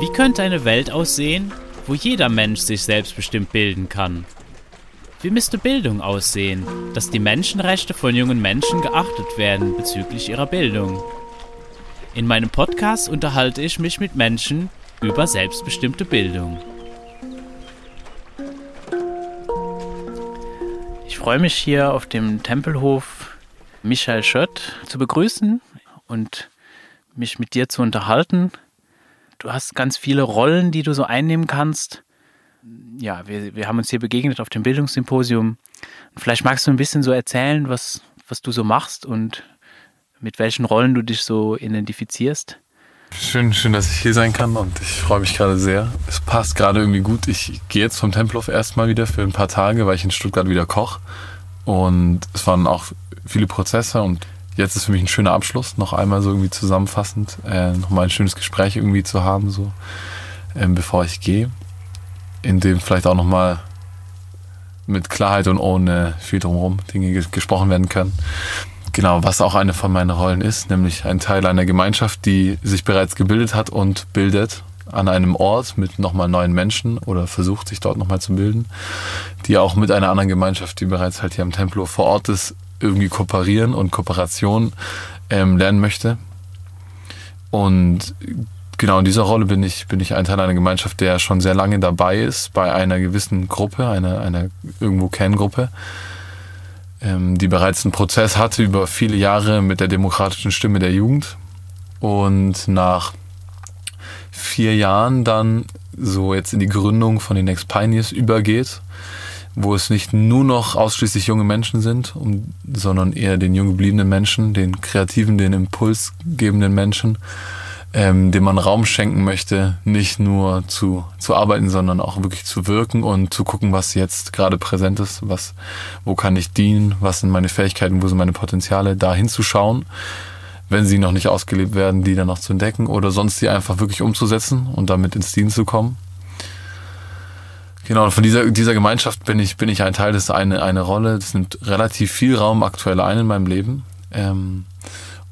Wie könnte eine Welt aussehen, wo jeder Mensch sich selbstbestimmt bilden kann? Wie müsste Bildung aussehen, dass die Menschenrechte von jungen Menschen geachtet werden bezüglich ihrer Bildung? In meinem Podcast unterhalte ich mich mit Menschen über selbstbestimmte Bildung. Ich freue mich hier auf dem Tempelhof Michael Schött zu begrüßen und mich mit dir zu unterhalten. Du hast ganz viele Rollen, die du so einnehmen kannst. Ja, wir, wir haben uns hier begegnet auf dem Bildungssymposium. Vielleicht magst du ein bisschen so erzählen, was, was du so machst und mit welchen Rollen du dich so identifizierst. Schön, schön, dass ich hier sein kann und ich freue mich gerade sehr. Es passt gerade irgendwie gut. Ich gehe jetzt vom Tempelhof erstmal wieder für ein paar Tage, weil ich in Stuttgart wieder koche. Und es waren auch viele Prozesse und jetzt ist für mich ein schöner Abschluss, noch einmal so irgendwie zusammenfassend, äh, nochmal ein schönes Gespräch irgendwie zu haben, so ähm, bevor ich gehe. In dem vielleicht auch nochmal mit Klarheit und ohne viel drumherum Dinge gesprochen werden können. Genau, was auch eine von meinen Rollen ist, nämlich ein Teil einer Gemeinschaft, die sich bereits gebildet hat und bildet an einem Ort mit nochmal neuen Menschen oder versucht sich dort nochmal zu bilden, die auch mit einer anderen Gemeinschaft, die bereits halt hier am Templo vor Ort ist, irgendwie kooperieren und Kooperation ähm, lernen möchte. Und genau in dieser Rolle bin ich, bin ich ein Teil einer Gemeinschaft, der schon sehr lange dabei ist, bei einer gewissen Gruppe, einer, einer irgendwo Kerngruppe ähm, die bereits einen Prozess hatte über viele Jahre mit der demokratischen Stimme der Jugend. Und nach vier Jahren dann so jetzt in die Gründung von den Next Pioneers übergeht, wo es nicht nur noch ausschließlich junge Menschen sind, um, sondern eher den jung gebliebenen Menschen, den kreativen, den impulsgebenden Menschen ähm, dem man Raum schenken möchte, nicht nur zu, zu arbeiten, sondern auch wirklich zu wirken und zu gucken, was jetzt gerade präsent ist, was, wo kann ich dienen, was sind meine Fähigkeiten, wo sind meine Potenziale, da hinzuschauen, wenn sie noch nicht ausgelebt werden, die dann noch zu entdecken oder sonst die einfach wirklich umzusetzen und damit ins Dienen zu kommen. Genau, von dieser, dieser Gemeinschaft bin ich, bin ich ein Teil, das ist eine, eine Rolle, das nimmt relativ viel Raum aktuell ein in meinem Leben. Ähm,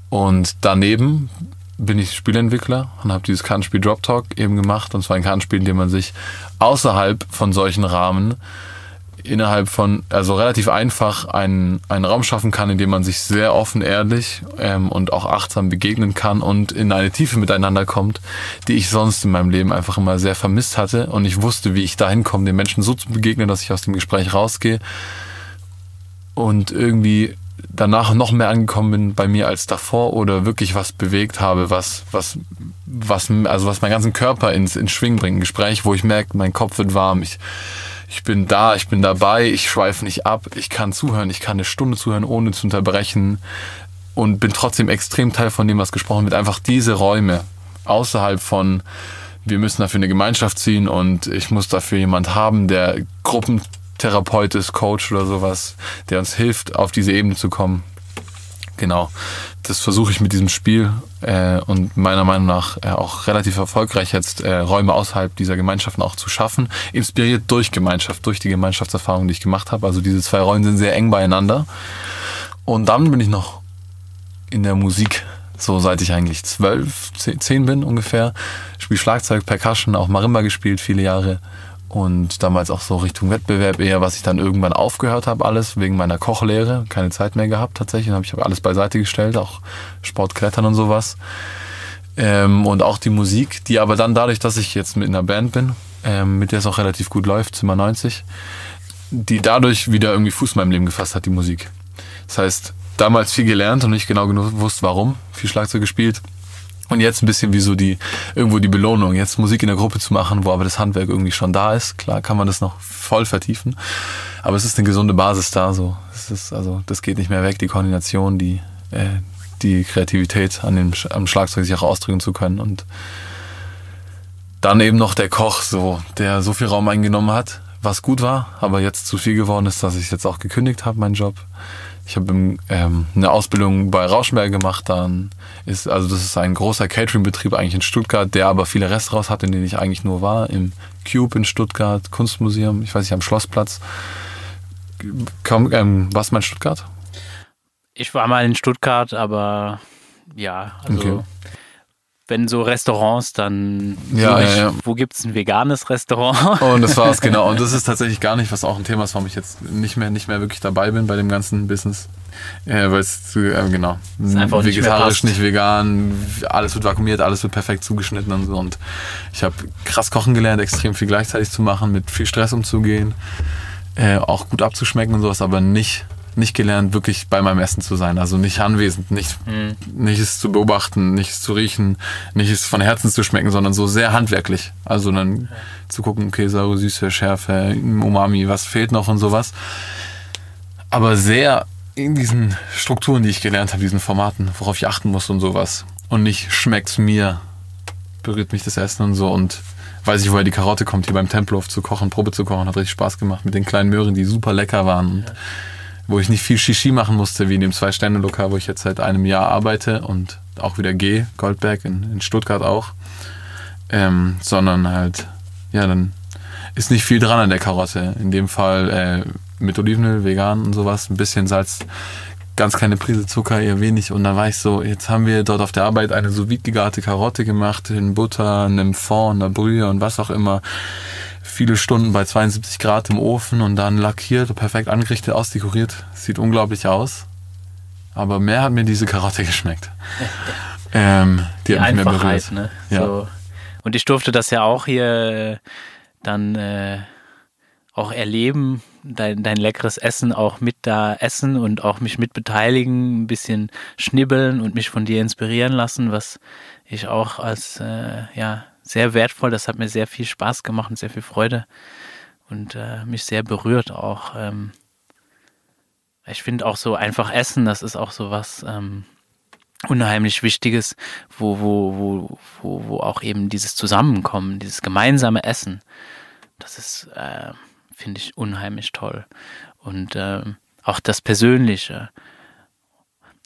und daneben bin ich Spielentwickler und habe dieses Kartenspiel Drop Talk eben gemacht. Und zwar ein Kartenspiel, in dem man sich außerhalb von solchen Rahmen innerhalb von, also relativ einfach einen, einen Raum schaffen kann, in dem man sich sehr offen, ehrlich ähm, und auch achtsam begegnen kann und in eine Tiefe miteinander kommt, die ich sonst in meinem Leben einfach immer sehr vermisst hatte. Und ich wusste, wie ich dahin komme, den Menschen so zu begegnen, dass ich aus dem Gespräch rausgehe und irgendwie danach noch mehr angekommen bin bei mir als davor oder wirklich was bewegt habe, was, was, was, also was meinen ganzen Körper ins, ins Schwingen bringt. Ein Gespräch, wo ich merke, mein Kopf wird warm, ich, ich bin da, ich bin dabei, ich schweife nicht ab, ich kann zuhören, ich kann eine Stunde zuhören, ohne zu unterbrechen und bin trotzdem extrem Teil von dem, was gesprochen wird. Einfach diese Räume außerhalb von, wir müssen dafür eine Gemeinschaft ziehen und ich muss dafür jemand haben, der Gruppen Therapeut ist, Coach oder sowas, der uns hilft, auf diese Ebene zu kommen. Genau, das versuche ich mit diesem Spiel äh, und meiner Meinung nach äh, auch relativ erfolgreich jetzt äh, Räume außerhalb dieser Gemeinschaften auch zu schaffen, inspiriert durch Gemeinschaft, durch die Gemeinschaftserfahrung, die ich gemacht habe. Also diese zwei Rollen sind sehr eng beieinander. Und dann bin ich noch in der Musik, so seit ich eigentlich zwölf, zehn bin ungefähr. Spiele Schlagzeug, Percussion, auch Marimba gespielt viele Jahre und damals auch so Richtung Wettbewerb eher, was ich dann irgendwann aufgehört habe, alles wegen meiner Kochlehre, keine Zeit mehr gehabt tatsächlich, habe ich alles beiseite gestellt, auch Sportklettern und sowas. Ähm, und auch die Musik, die aber dann dadurch, dass ich jetzt mit einer Band bin, ähm, mit der es auch relativ gut läuft, Zimmer 90, die dadurch wieder irgendwie Fuß in meinem Leben gefasst hat, die Musik. Das heißt, damals viel gelernt und nicht genau gewusst, warum, viel Schlagzeug gespielt, und jetzt ein bisschen wie so die, irgendwo die Belohnung, jetzt Musik in der Gruppe zu machen, wo aber das Handwerk irgendwie schon da ist. Klar kann man das noch voll vertiefen. Aber es ist eine gesunde Basis da, so. Es ist, also, das geht nicht mehr weg, die Koordination, die, äh, die Kreativität an dem, am Schlagzeug sich auch ausdrücken zu können und dann eben noch der Koch, so, der so viel Raum eingenommen hat, was gut war, aber jetzt zu viel geworden ist, dass ich jetzt auch gekündigt habe, meinen Job. Ich habe ähm, eine Ausbildung bei Rauschenberg gemacht. Dann ist, also das ist ein großer Catering-Betrieb eigentlich in Stuttgart, der aber viele Restaurants hat, in denen ich eigentlich nur war. Im Cube in Stuttgart, Kunstmuseum, ich weiß nicht, am Schlossplatz. Komm, ähm, warst du mal in Stuttgart? Ich war mal in Stuttgart, aber ja, also okay. Wenn so Restaurants dann, ja, ich, ja, ja. wo gibt's ein veganes Restaurant? Und das war's, genau. Und das ist tatsächlich gar nicht, was auch ein Thema ist, warum ich jetzt nicht mehr, nicht mehr wirklich dabei bin bei dem ganzen Business. Ja, weil es, äh, genau, nicht vegetarisch, passt. nicht, vegan, alles wird vakuumiert, alles wird perfekt zugeschnitten und so. Und ich habe krass kochen gelernt, extrem viel gleichzeitig zu machen, mit viel Stress umzugehen, äh, auch gut abzuschmecken und sowas, aber nicht, nicht gelernt, wirklich bei meinem Essen zu sein. Also nicht anwesend, nicht, nicht es zu beobachten, nicht es zu riechen, nicht es von Herzen zu schmecken, sondern so sehr handwerklich. Also dann zu gucken, okay, saure, süße, Schärfe, Umami, was fehlt noch und sowas. Aber sehr in diesen Strukturen, die ich gelernt habe, diesen Formaten, worauf ich achten muss und sowas. Und nicht schmeckt's mir, berührt mich das Essen und so und weiß ich, woher die Karotte kommt, hier beim Tempelhof zu kochen, Probe zu kochen, hat richtig Spaß gemacht mit den kleinen Möhren, die super lecker waren. Und wo ich nicht viel Shishi machen musste, wie in dem Zwei-Sterne-Lokal, wo ich jetzt seit einem Jahr arbeite und auch wieder gehe, Goldberg in, in Stuttgart auch. Ähm, sondern halt, ja, dann ist nicht viel dran an der Karotte. In dem Fall äh, mit Olivenöl, vegan und sowas, ein bisschen Salz, ganz kleine Prise Zucker, eher wenig. Und dann war ich so, jetzt haben wir dort auf der Arbeit eine so gegarte Karotte gemacht, in Butter, in einem Fond, einer Brühe und was auch immer. Viele Stunden bei 72 Grad im Ofen und dann lackiert, perfekt angerichtet, ausdekoriert. Sieht unglaublich aus. Aber mehr hat mir diese Karotte geschmeckt. ähm, die, Die hat mich mehr Einfachheit, berührt. ne? Ja. So. Und ich durfte das ja auch hier äh, dann äh, auch erleben, dein, dein leckeres Essen auch mit da essen und auch mich mit beteiligen, ein bisschen schnibbeln und mich von dir inspirieren lassen, was ich auch als äh, ja sehr wertvoll, das hat mir sehr viel Spaß gemacht und sehr viel Freude und äh, mich sehr berührt auch. Ähm, ich finde auch so einfach Essen, das ist auch so was ähm, unheimlich Wichtiges, wo, wo, wo, wo, wo auch eben dieses Zusammenkommen, dieses gemeinsame Essen, das ist, äh, finde ich, unheimlich toll. Und ähm, auch das Persönliche.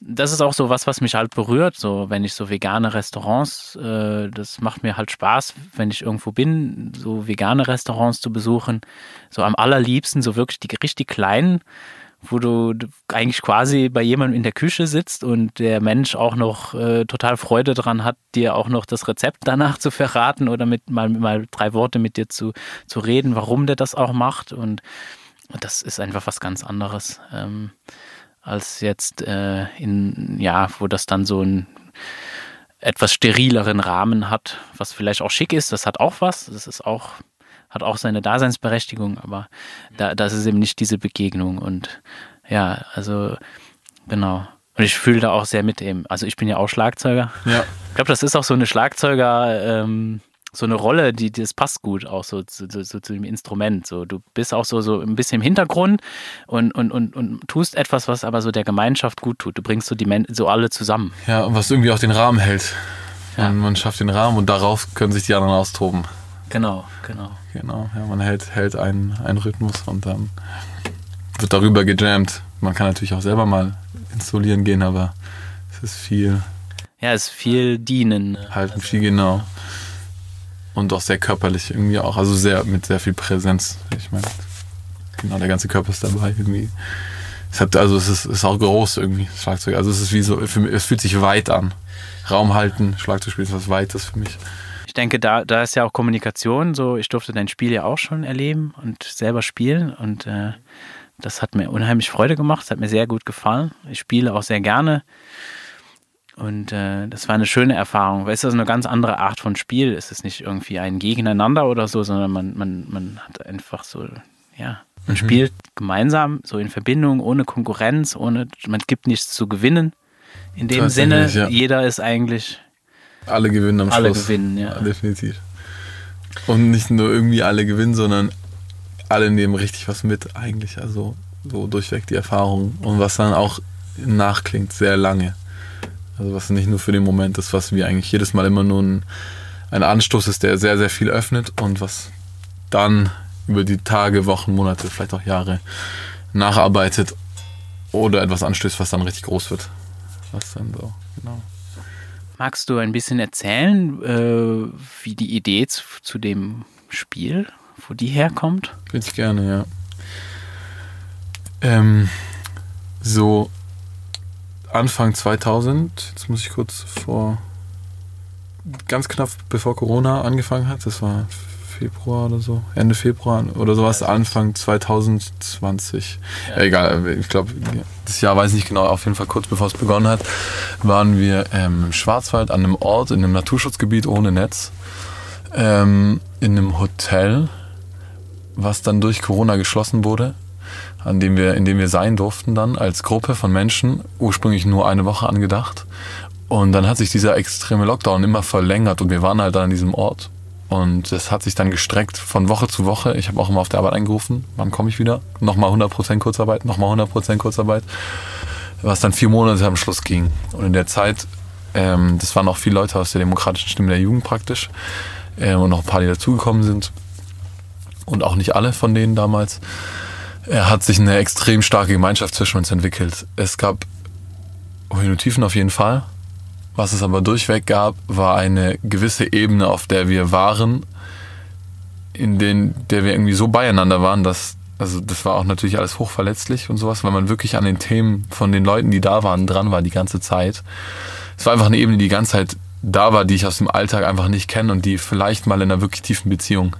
Das ist auch so was, was mich halt berührt, so wenn ich so vegane Restaurants, äh, das macht mir halt Spaß, wenn ich irgendwo bin, so vegane Restaurants zu besuchen. So am allerliebsten, so wirklich die richtig kleinen, wo du eigentlich quasi bei jemandem in der Küche sitzt und der Mensch auch noch äh, total Freude dran hat, dir auch noch das Rezept danach zu verraten oder mit mal, mal drei Worte mit dir zu, zu reden, warum der das auch macht. Und das ist einfach was ganz anderes ähm, als jetzt äh, in, ja, wo das dann so ein etwas sterileren Rahmen hat, was vielleicht auch schick ist, das hat auch was, das ist auch hat auch seine Daseinsberechtigung, aber da, das ist eben nicht diese Begegnung. Und ja, also genau. Und ich fühle da auch sehr mit eben. Also ich bin ja auch Schlagzeuger. Ja. Ich glaube, das ist auch so eine Schlagzeuger, ähm, so eine Rolle, die das passt gut auch so zu, zu, zu, zu dem Instrument. So, du bist auch so, so ein bisschen im Hintergrund und, und, und, und tust etwas, was aber so der Gemeinschaft gut tut. Du bringst so die Men so alle zusammen. Ja, und was irgendwie auch den Rahmen hält. Ja. Man, man schafft den Rahmen und darauf können sich die anderen austoben. Genau, genau. Genau, ja, man hält, hält einen, einen Rhythmus und dann wird darüber gejammt. Man kann natürlich auch selber mal installieren gehen, aber es ist viel Ja, es ist viel dienen. ne? halten, viel genau. Und auch sehr körperlich irgendwie auch, also sehr mit sehr viel Präsenz. Ich meine, genau, der ganze Körper ist dabei irgendwie. Es hat, also es ist, ist auch groß irgendwie, das Schlagzeug. Also es ist wie so, mich, es fühlt sich weit an. Raum halten, Schlagzeug spielen ist was Weites für mich. Ich denke, da, da ist ja auch Kommunikation so. Ich durfte dein Spiel ja auch schon erleben und selber spielen und äh, das hat mir unheimlich Freude gemacht. Das hat mir sehr gut gefallen. Ich spiele auch sehr gerne und äh, das war eine schöne Erfahrung. Weil es ist eine ganz andere Art von Spiel. Es ist nicht irgendwie ein Gegeneinander oder so, sondern man, man, man hat einfach so, ja, man spielt gemeinsam, so in Verbindung, ohne Konkurrenz, ohne, man gibt nichts zu gewinnen. In dem Sinne, ja. jeder ist eigentlich Alle gewinnen am alle Schluss. gewinnen, ja. definitiv. Und nicht nur irgendwie alle gewinnen, sondern alle nehmen richtig was mit eigentlich. Also so durchweg die Erfahrung. Und was dann auch nachklingt, sehr lange. Also was nicht nur für den Moment ist, was wie eigentlich jedes Mal immer nur ein, ein Anstoß ist, der sehr, sehr viel öffnet und was dann über die Tage, Wochen, Monate, vielleicht auch Jahre nacharbeitet oder etwas anstößt, was dann richtig groß wird. Was dann so, genau. Magst du ein bisschen erzählen, äh, wie die Idee zu, zu dem Spiel, wo die herkommt? Würde ich gerne, ja. Ähm, so Anfang 2000, jetzt muss ich kurz vor, ganz knapp bevor Corona angefangen hat. Das war Februar oder so, Ende Februar oder sowas, Anfang 2020. Ja. egal, ich glaube, das Jahr weiß ich nicht genau, auf jeden Fall kurz bevor es begonnen hat, waren wir ähm, im Schwarzwald an einem Ort, in einem Naturschutzgebiet ohne Netz, ähm, in einem Hotel, was dann durch Corona geschlossen wurde, an dem wir, in dem wir sein durften dann als Gruppe von Menschen, ursprünglich nur eine Woche angedacht. Und dann hat sich dieser extreme Lockdown immer verlängert und wir waren halt dann an diesem Ort und das hat sich dann gestreckt von Woche zu Woche. Ich habe auch immer auf der Arbeit eingerufen, wann komme ich wieder? Nochmal 100% Kurzarbeit, nochmal 100% Kurzarbeit. Was dann vier Monate am Schluss ging. Und in der Zeit, ähm, das waren auch viele Leute aus der demokratischen Stimme der Jugend praktisch. Ähm, und noch ein paar, die dazugekommen sind. Und auch nicht alle von denen damals. Er hat sich eine extrem starke Gemeinschaft zwischen uns entwickelt. Es gab Höhen und Tiefen auf jeden Fall. Was es aber durchweg gab, war eine gewisse Ebene, auf der wir waren, in den, der wir irgendwie so beieinander waren, dass, also das war auch natürlich alles hochverletzlich und sowas, weil man wirklich an den Themen von den Leuten, die da waren, dran war die ganze Zeit. Es war einfach eine Ebene, die die ganze Zeit da war, die ich aus dem Alltag einfach nicht kenne und die vielleicht mal in einer wirklich tiefen Beziehung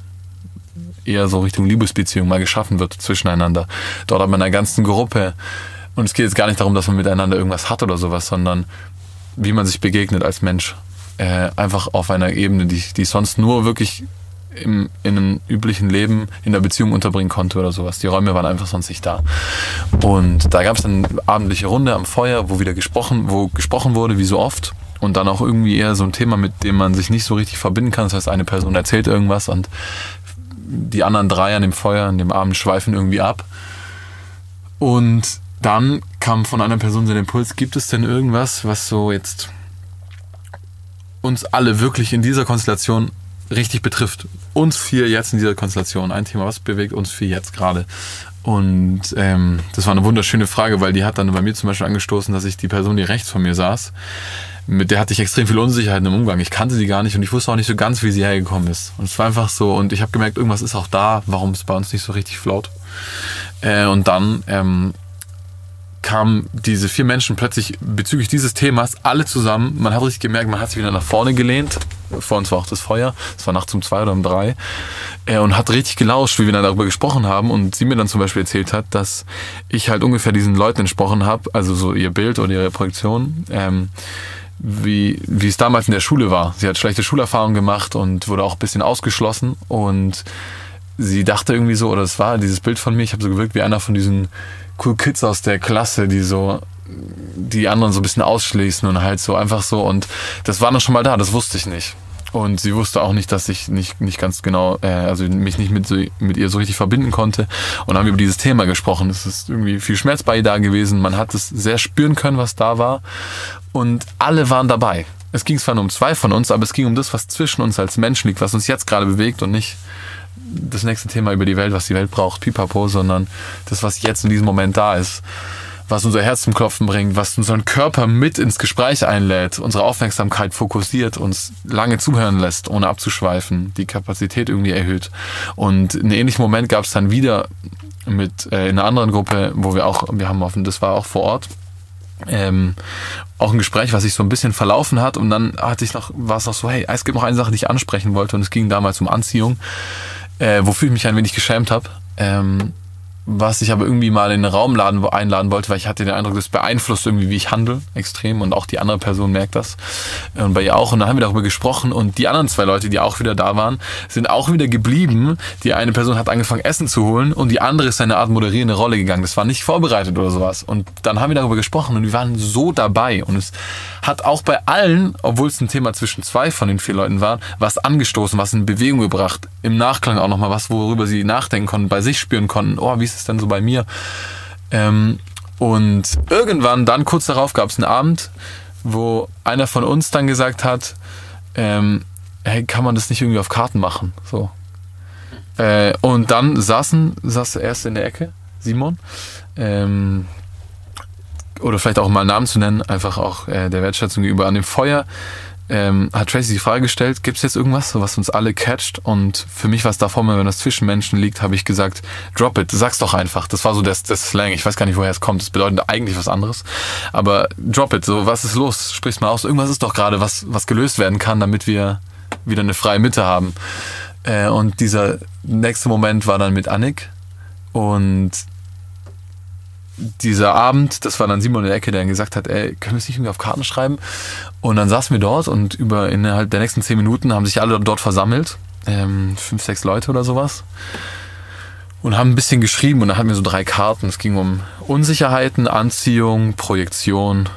eher so Richtung Liebesbeziehung mal geschaffen wird zwischeneinander. Dort hat man in einer ganzen Gruppe und es geht jetzt gar nicht darum, dass man miteinander irgendwas hat oder sowas, sondern wie man sich begegnet als Mensch. Äh, einfach auf einer Ebene, die, die sonst nur wirklich im, in einem üblichen Leben in der Beziehung unterbringen konnte oder sowas. Die Räume waren einfach sonst nicht da. Und da gab es dann eine abendliche Runde am Feuer, wo wieder gesprochen, wo gesprochen wurde, wie so oft. Und dann auch irgendwie eher so ein Thema, mit dem man sich nicht so richtig verbinden kann. Das heißt, eine Person erzählt irgendwas und die anderen drei an dem Feuer, an dem Abend schweifen irgendwie ab. Und dann kam von einer Person so der Impuls, gibt es denn irgendwas, was so jetzt uns alle wirklich in dieser Konstellation richtig betrifft? Uns vier jetzt in dieser Konstellation. Ein Thema, was bewegt uns vier jetzt gerade? Und ähm, das war eine wunderschöne Frage, weil die hat dann bei mir zum Beispiel angestoßen, dass ich die Person, die rechts von mir saß, mit der hatte ich extrem viel Unsicherheit im Umgang. Ich kannte sie gar nicht und ich wusste auch nicht so ganz, wie sie hergekommen ist. Und es war einfach so, und ich habe gemerkt, irgendwas ist auch da, warum es bei uns nicht so richtig flaut. Äh, und dann ähm, kamen diese vier Menschen plötzlich bezüglich dieses Themas alle zusammen. Man hat richtig gemerkt, man hat sich wieder nach vorne gelehnt. Vor uns war auch das Feuer. Es war nachts um zwei oder um drei. Äh, und hat richtig gelauscht, wie wir dann darüber gesprochen haben. Und sie mir dann zum Beispiel erzählt hat, dass ich halt ungefähr diesen Leuten entsprochen habe, also so ihr Bild oder ihre Projektion, ähm, wie, wie es damals in der Schule war. Sie hat schlechte Schulerfahrungen gemacht und wurde auch ein bisschen ausgeschlossen. Und sie dachte irgendwie so, oder es war dieses Bild von mir, ich habe so gewirkt wie einer von diesen cool Kids aus der Klasse, die so die anderen so ein bisschen ausschließen und halt so einfach so und das war noch schon mal da, das wusste ich nicht. Und sie wusste auch nicht, dass ich nicht, nicht ganz genau, äh, also mich nicht mit, so, mit ihr so richtig verbinden konnte. Und haben über dieses Thema gesprochen. Es ist irgendwie viel Schmerz bei ihr da gewesen. Man hat es sehr spüren können, was da war. Und alle waren dabei. Es ging zwar nur um zwei von uns, aber es ging um das, was zwischen uns als Menschen liegt, was uns jetzt gerade bewegt und nicht das nächste Thema über die Welt, was die Welt braucht, pipapo, sondern das, was jetzt in diesem Moment da ist, was unser Herz zum Klopfen bringt, was unseren Körper mit ins Gespräch einlädt, unsere Aufmerksamkeit fokussiert, uns lange zuhören lässt, ohne abzuschweifen, die Kapazität irgendwie erhöht. Und einen ähnlichen Moment gab es dann wieder mit äh, in einer anderen Gruppe, wo wir auch, wir haben offen, das war auch vor Ort, ähm, auch ein Gespräch, was sich so ein bisschen verlaufen hat. Und dann hatte ich noch, war es noch so, hey, es gibt noch eine Sache, die ich ansprechen wollte. Und es ging damals um Anziehung äh, wofür ich mich ein wenig geschämt habe. Ähm, was ich aber irgendwie mal in den Raum laden, einladen wollte, weil ich hatte den Eindruck, das beeinflusst irgendwie, wie ich handle, extrem. Und auch die andere Person merkt das. Und bei ihr auch. Und dann haben wir darüber gesprochen. Und die anderen zwei Leute, die auch wieder da waren, sind auch wieder geblieben. Die eine Person hat angefangen, Essen zu holen. Und die andere ist in eine Art moderierende Rolle gegangen. Das war nicht vorbereitet oder sowas. Und dann haben wir darüber gesprochen. Und wir waren so dabei. Und es hat auch bei allen, obwohl es ein Thema zwischen zwei von den vier Leuten war, was angestoßen, was in Bewegung gebracht. Im Nachklang auch nochmal was, worüber sie nachdenken konnten, bei sich spüren konnten. Oh, wie ist es denn so bei mir? Ähm, und irgendwann, dann kurz darauf, gab es einen Abend, wo einer von uns dann gesagt hat, ähm, hey, kann man das nicht irgendwie auf Karten machen? So. Äh, und dann saßen, saß er erst in der Ecke, Simon, ähm, oder vielleicht auch mal einen Namen zu nennen, einfach auch äh, der Wertschätzung gegenüber an dem Feuer ähm, hat Tracy die Frage gestellt, gibt es jetzt irgendwas, was uns alle catcht? Und für mich war es davor, wenn das zwischen Menschen liegt, habe ich gesagt, drop it, sag's doch einfach. Das war so das, das Slang. Ich weiß gar nicht, woher es kommt. Das bedeutet eigentlich was anderes. Aber drop it, so, was ist los? Sprich's mal aus. Irgendwas ist doch gerade, was, was gelöst werden kann, damit wir wieder eine freie Mitte haben. Äh, und dieser nächste Moment war dann mit Annik. Und dieser Abend, das war dann Simon in der Ecke, der dann gesagt hat, ey, können wir es nicht irgendwie auf Karten schreiben? Und dann saßen wir dort und über innerhalb der nächsten zehn Minuten haben sich alle dort versammelt, ähm, fünf, sechs Leute oder sowas, und haben ein bisschen geschrieben und dann hatten wir so drei Karten. Es ging um Unsicherheiten, Anziehung, Projektion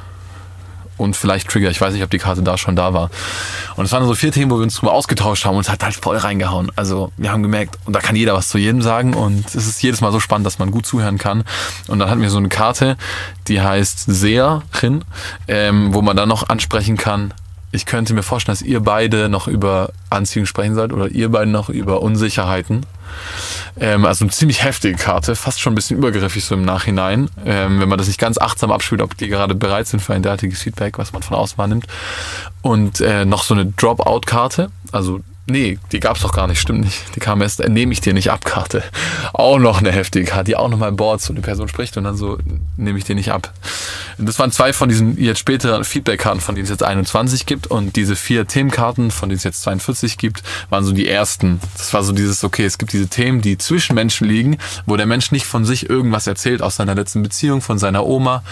und vielleicht Trigger. Ich weiß nicht, ob die Karte da schon da war. Und es waren so vier Themen, wo wir uns drüber ausgetauscht haben und es hat halt voll reingehauen. Also wir haben gemerkt, und da kann jeder was zu jedem sagen und es ist jedes Mal so spannend, dass man gut zuhören kann. Und dann hatten wir so eine Karte, die heißt Seherin, ähm, wo man dann noch ansprechen kann, ich könnte mir vorstellen, dass ihr beide noch über Anziehung sprechen sollt oder ihr beide noch über Unsicherheiten. Ähm, also eine ziemlich heftige Karte, fast schon ein bisschen übergriffig so im Nachhinein, ähm, wenn man das nicht ganz achtsam abspielt, ob die gerade bereit sind für ein derartiges Feedback, was man von außen wahrnimmt. Und äh, noch so eine Dropout-Karte, also Nee, die gab's doch gar nicht, stimmt nicht. Die kam erst, äh, nehme ich dir nicht ab, Karte. Auch noch eine heftige Karte, die auch nochmal boards und die Person spricht und dann so, nehme ich dir nicht ab. Das waren zwei von diesen jetzt späteren Feedback-Karten, von denen es jetzt 21 gibt und diese vier Themenkarten, von denen es jetzt 42 gibt, waren so die ersten. Das war so dieses, okay, es gibt diese Themen, die zwischen Menschen liegen, wo der Mensch nicht von sich irgendwas erzählt aus seiner letzten Beziehung, von seiner Oma,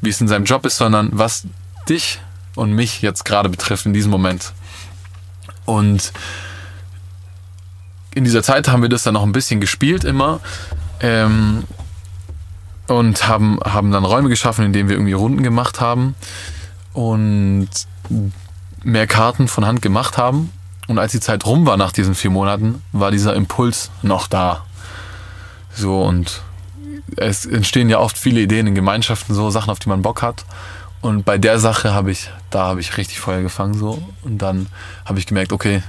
wie es in seinem Job ist, sondern was dich und mich jetzt gerade betrifft in diesem Moment. Und in dieser Zeit haben wir das dann noch ein bisschen gespielt immer. Ähm, und haben, haben dann Räume geschaffen, in denen wir irgendwie Runden gemacht haben und mehr Karten von Hand gemacht haben. Und als die Zeit rum war nach diesen vier Monaten, war dieser Impuls noch da. So und es entstehen ja oft viele Ideen in Gemeinschaften, so Sachen, auf die man Bock hat. Und bei der Sache habe ich, da habe ich richtig Feuer gefangen so. Und dann habe ich gemerkt, okay,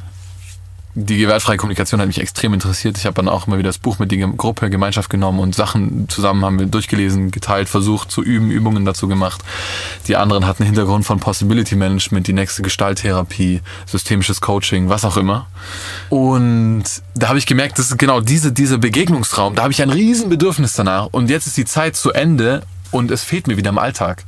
die gewaltfreie Kommunikation hat mich extrem interessiert. Ich habe dann auch immer wieder das Buch mit der Gruppe, Gemeinschaft genommen und Sachen zusammen haben wir durchgelesen, geteilt, versucht zu üben, Übungen dazu gemacht. Die anderen hatten Hintergrund von Possibility Management, die nächste Gestalttherapie, systemisches Coaching, was auch immer. Und da habe ich gemerkt, das ist genau diese, dieser Begegnungsraum, da habe ich ein riesen Bedürfnis danach. Und jetzt ist die Zeit zu Ende und es fehlt mir wieder im Alltag.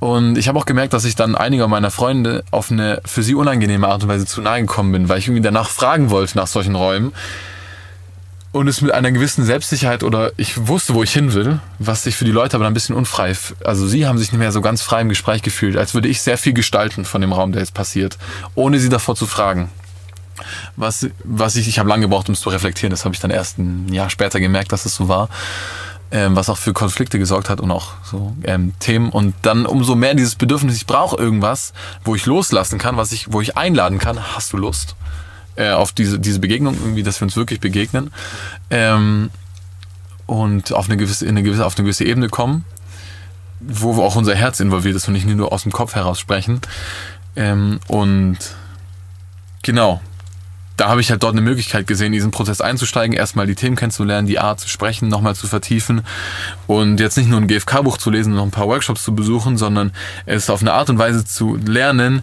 Und ich habe auch gemerkt, dass ich dann einiger meiner Freunde auf eine für sie unangenehme Art und Weise zu nahe gekommen bin, weil ich irgendwie danach fragen wollte nach solchen Räumen. Und es mit einer gewissen Selbstsicherheit oder ich wusste, wo ich hin will, was sich für die Leute aber ein bisschen unfrei, also sie haben sich nicht mehr so ganz frei im Gespräch gefühlt, als würde ich sehr viel gestalten von dem Raum, der jetzt passiert, ohne sie davor zu fragen. Was, was ich, ich habe lange gebraucht, um es zu reflektieren, das habe ich dann erst ein Jahr später gemerkt, dass es so war ähm, was auch für Konflikte gesorgt hat und auch so ähm, Themen. Und dann umso mehr dieses Bedürfnis, ich brauche irgendwas, wo ich loslassen kann, was ich, wo ich einladen kann, hast du Lust äh, auf diese, diese Begegnung, irgendwie, dass wir uns wirklich begegnen ähm, und auf eine gewisse, in eine gewisse, auf eine gewisse Ebene kommen, wo auch unser Herz involviert ist und nicht nur aus dem Kopf heraus sprechen. Ähm, und genau, da habe ich halt dort eine Möglichkeit gesehen, diesen Prozess einzusteigen, erstmal die Themen kennenzulernen, die Art zu sprechen, nochmal zu vertiefen und jetzt nicht nur ein GFK-Buch zu lesen und noch ein paar Workshops zu besuchen, sondern es auf eine Art und Weise zu lernen,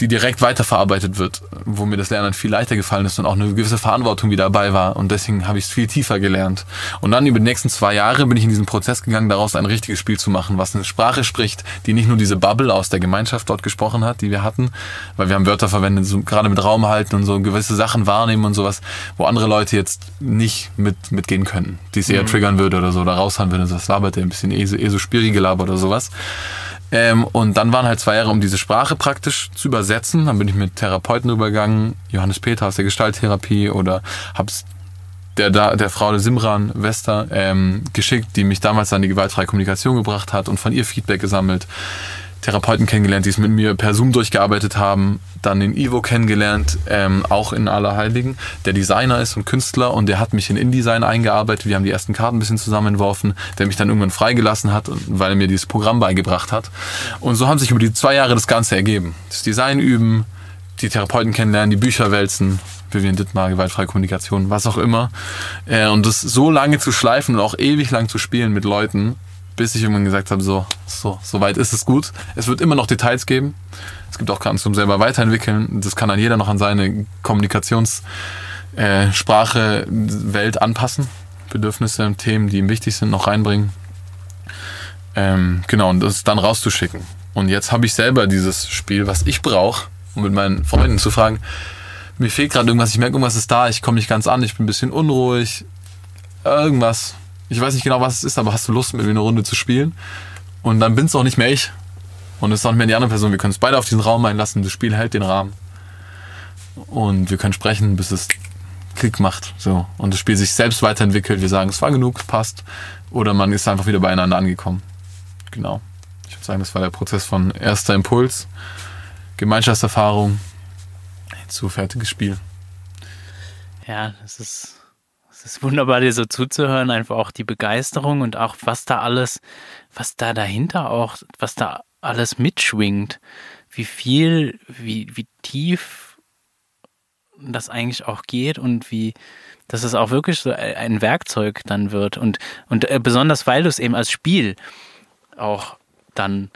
die direkt weiterverarbeitet wird, wo mir das Lernen viel leichter gefallen ist und auch eine gewisse Verantwortung wieder dabei war. Und deswegen habe ich es viel tiefer gelernt. Und dann über die nächsten zwei Jahre bin ich in diesen Prozess gegangen, daraus ein richtiges Spiel zu machen, was eine Sprache spricht, die nicht nur diese Bubble aus der Gemeinschaft dort gesprochen hat, die wir hatten, weil wir haben Wörter verwendet, so gerade mit Raum halten und so gewisse Sachen wahrnehmen und sowas, wo andere Leute jetzt nicht mit mitgehen können, die es eher mhm. triggern würde oder so, oder raushauen würde. Das labert ja ein bisschen eh so, eh so Spiri-Gelaber oder sowas. Ähm, und dann waren halt zwei Jahre, um diese Sprache praktisch zu übersetzen. Dann bin ich mit Therapeuten übergegangen, Johannes Peter aus der Gestalttherapie oder hab's der, der Frau Simran Wester ähm, geschickt, die mich damals an die gewaltfreie Kommunikation gebracht hat und von ihr Feedback gesammelt. Therapeuten kennengelernt, die es mit mir per Zoom durchgearbeitet haben. Dann den Ivo kennengelernt, ähm, auch in Allerheiligen, der Designer ist und Künstler und der hat mich in InDesign eingearbeitet. Wir haben die ersten Karten ein bisschen zusammenentworfen, der mich dann irgendwann freigelassen hat, weil er mir dieses Programm beigebracht hat. Und so haben sich über die zwei Jahre das Ganze ergeben. Das Design üben, die Therapeuten kennenlernen, die Bücher wälzen, Vivian Dittmar, gewaltfreie Kommunikation, was auch immer. Äh, und das so lange zu schleifen und auch ewig lang zu spielen mit Leuten, bis ich irgendwann gesagt habe, so, so, so weit ist es gut. Es wird immer noch Details geben. Es gibt auch Karten zum selber weiterentwickeln. Das kann dann jeder noch an seine Kommunikationssprache, äh, Welt anpassen. Bedürfnisse, Themen, die ihm wichtig sind, noch reinbringen. Ähm, genau, und das dann rauszuschicken. Und jetzt habe ich selber dieses Spiel, was ich brauche, um mit meinen Freunden zu fragen, mir fehlt gerade irgendwas, ich merke, irgendwas ist da, ich komme nicht ganz an, ich bin ein bisschen unruhig, irgendwas. Ich weiß nicht genau, was es ist, aber hast du Lust, mit mir eine Runde zu spielen? Und dann bin es auch nicht mehr ich. Und es ist auch nicht mehr die andere Person. Wir können es beide auf diesen Raum einlassen, das Spiel hält den Rahmen. Und wir können sprechen, bis es Klick macht. So. Und das Spiel sich selbst weiterentwickelt. Wir sagen, es war genug, passt. Oder man ist einfach wieder beieinander angekommen. Genau. Ich würde sagen, das war der Prozess von erster Impuls, Gemeinschaftserfahrung zu fertiges Spiel. Ja, das ist, das ist wunderbar, dir so zuzuhören. Einfach auch die Begeisterung und auch was da alles, was da dahinter auch, was da alles mitschwingt. Wie viel, wie, wie tief das eigentlich auch geht und wie, dass es auch wirklich so ein Werkzeug dann wird. Und, und äh, besonders, weil du es eben als Spiel auch dann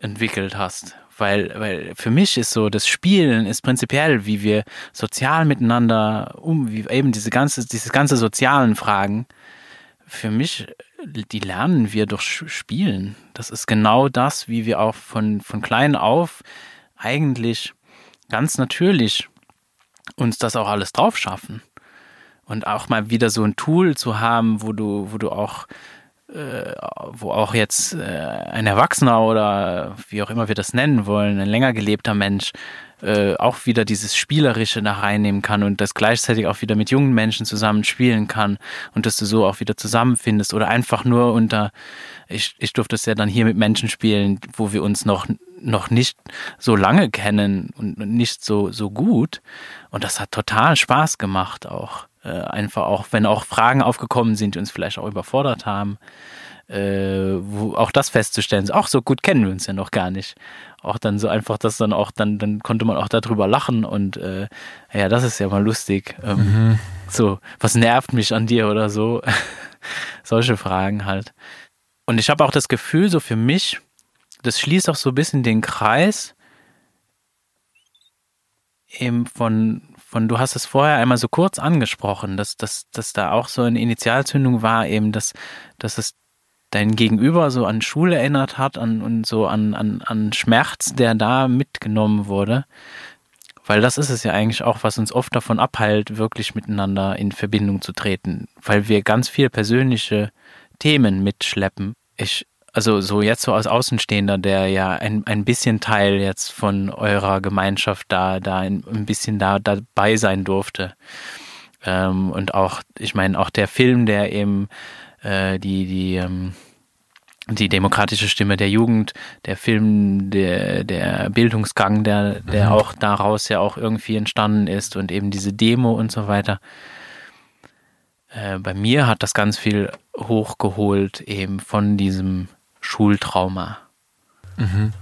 entwickelt hast. Weil, weil für mich ist so, das Spielen ist prinzipiell, wie wir sozial miteinander um, wie eben diese ganze, diese ganze sozialen Fragen, für mich, die lernen wir durch Spielen. Das ist genau das, wie wir auch von, von klein auf eigentlich ganz natürlich uns das auch alles drauf schaffen. Und auch mal wieder so ein Tool zu haben, wo du, wo du auch äh, wo auch jetzt äh, ein Erwachsener oder wie auch immer wir das nennen wollen, ein länger gelebter Mensch, äh, auch wieder dieses Spielerische da reinnehmen kann und das gleichzeitig auch wieder mit jungen Menschen zusammen spielen kann und dass du so auch wieder zusammenfindest oder einfach nur unter, ich, ich durfte es ja dann hier mit Menschen spielen, wo wir uns noch, noch nicht so lange kennen und nicht so, so gut und das hat total Spaß gemacht auch. Äh, einfach auch, wenn auch Fragen aufgekommen sind, die uns vielleicht auch überfordert haben, äh, wo auch das festzustellen, auch so gut kennen wir uns ja noch gar nicht. Auch dann so einfach, dass dann auch, dann, dann konnte man auch darüber lachen und äh, ja, das ist ja mal lustig. Ähm, mhm. So, was nervt mich an dir oder so? Solche Fragen halt. Und ich habe auch das Gefühl, so für mich, das schließt auch so ein bisschen den Kreis eben von, von, du hast es vorher einmal so kurz angesprochen, dass, dass, dass da auch so eine Initialzündung war, eben, dass, dass es dein Gegenüber so an Schule erinnert hat an, und so an, an, an Schmerz, der da mitgenommen wurde. Weil das ist es ja eigentlich auch, was uns oft davon abhält, wirklich miteinander in Verbindung zu treten, weil wir ganz viel persönliche Themen mitschleppen. Ich also so jetzt so als Außenstehender, der ja ein, ein bisschen Teil jetzt von eurer Gemeinschaft da, da ein, ein bisschen da dabei sein durfte. Ähm, und auch, ich meine, auch der Film, der eben äh, die, die, ähm, die demokratische Stimme der Jugend, der Film, der, der Bildungsgang, der, der mhm. auch daraus ja auch irgendwie entstanden ist und eben diese Demo und so weiter. Äh, bei mir hat das ganz viel hochgeholt, eben von diesem Schultrauma. Mhm.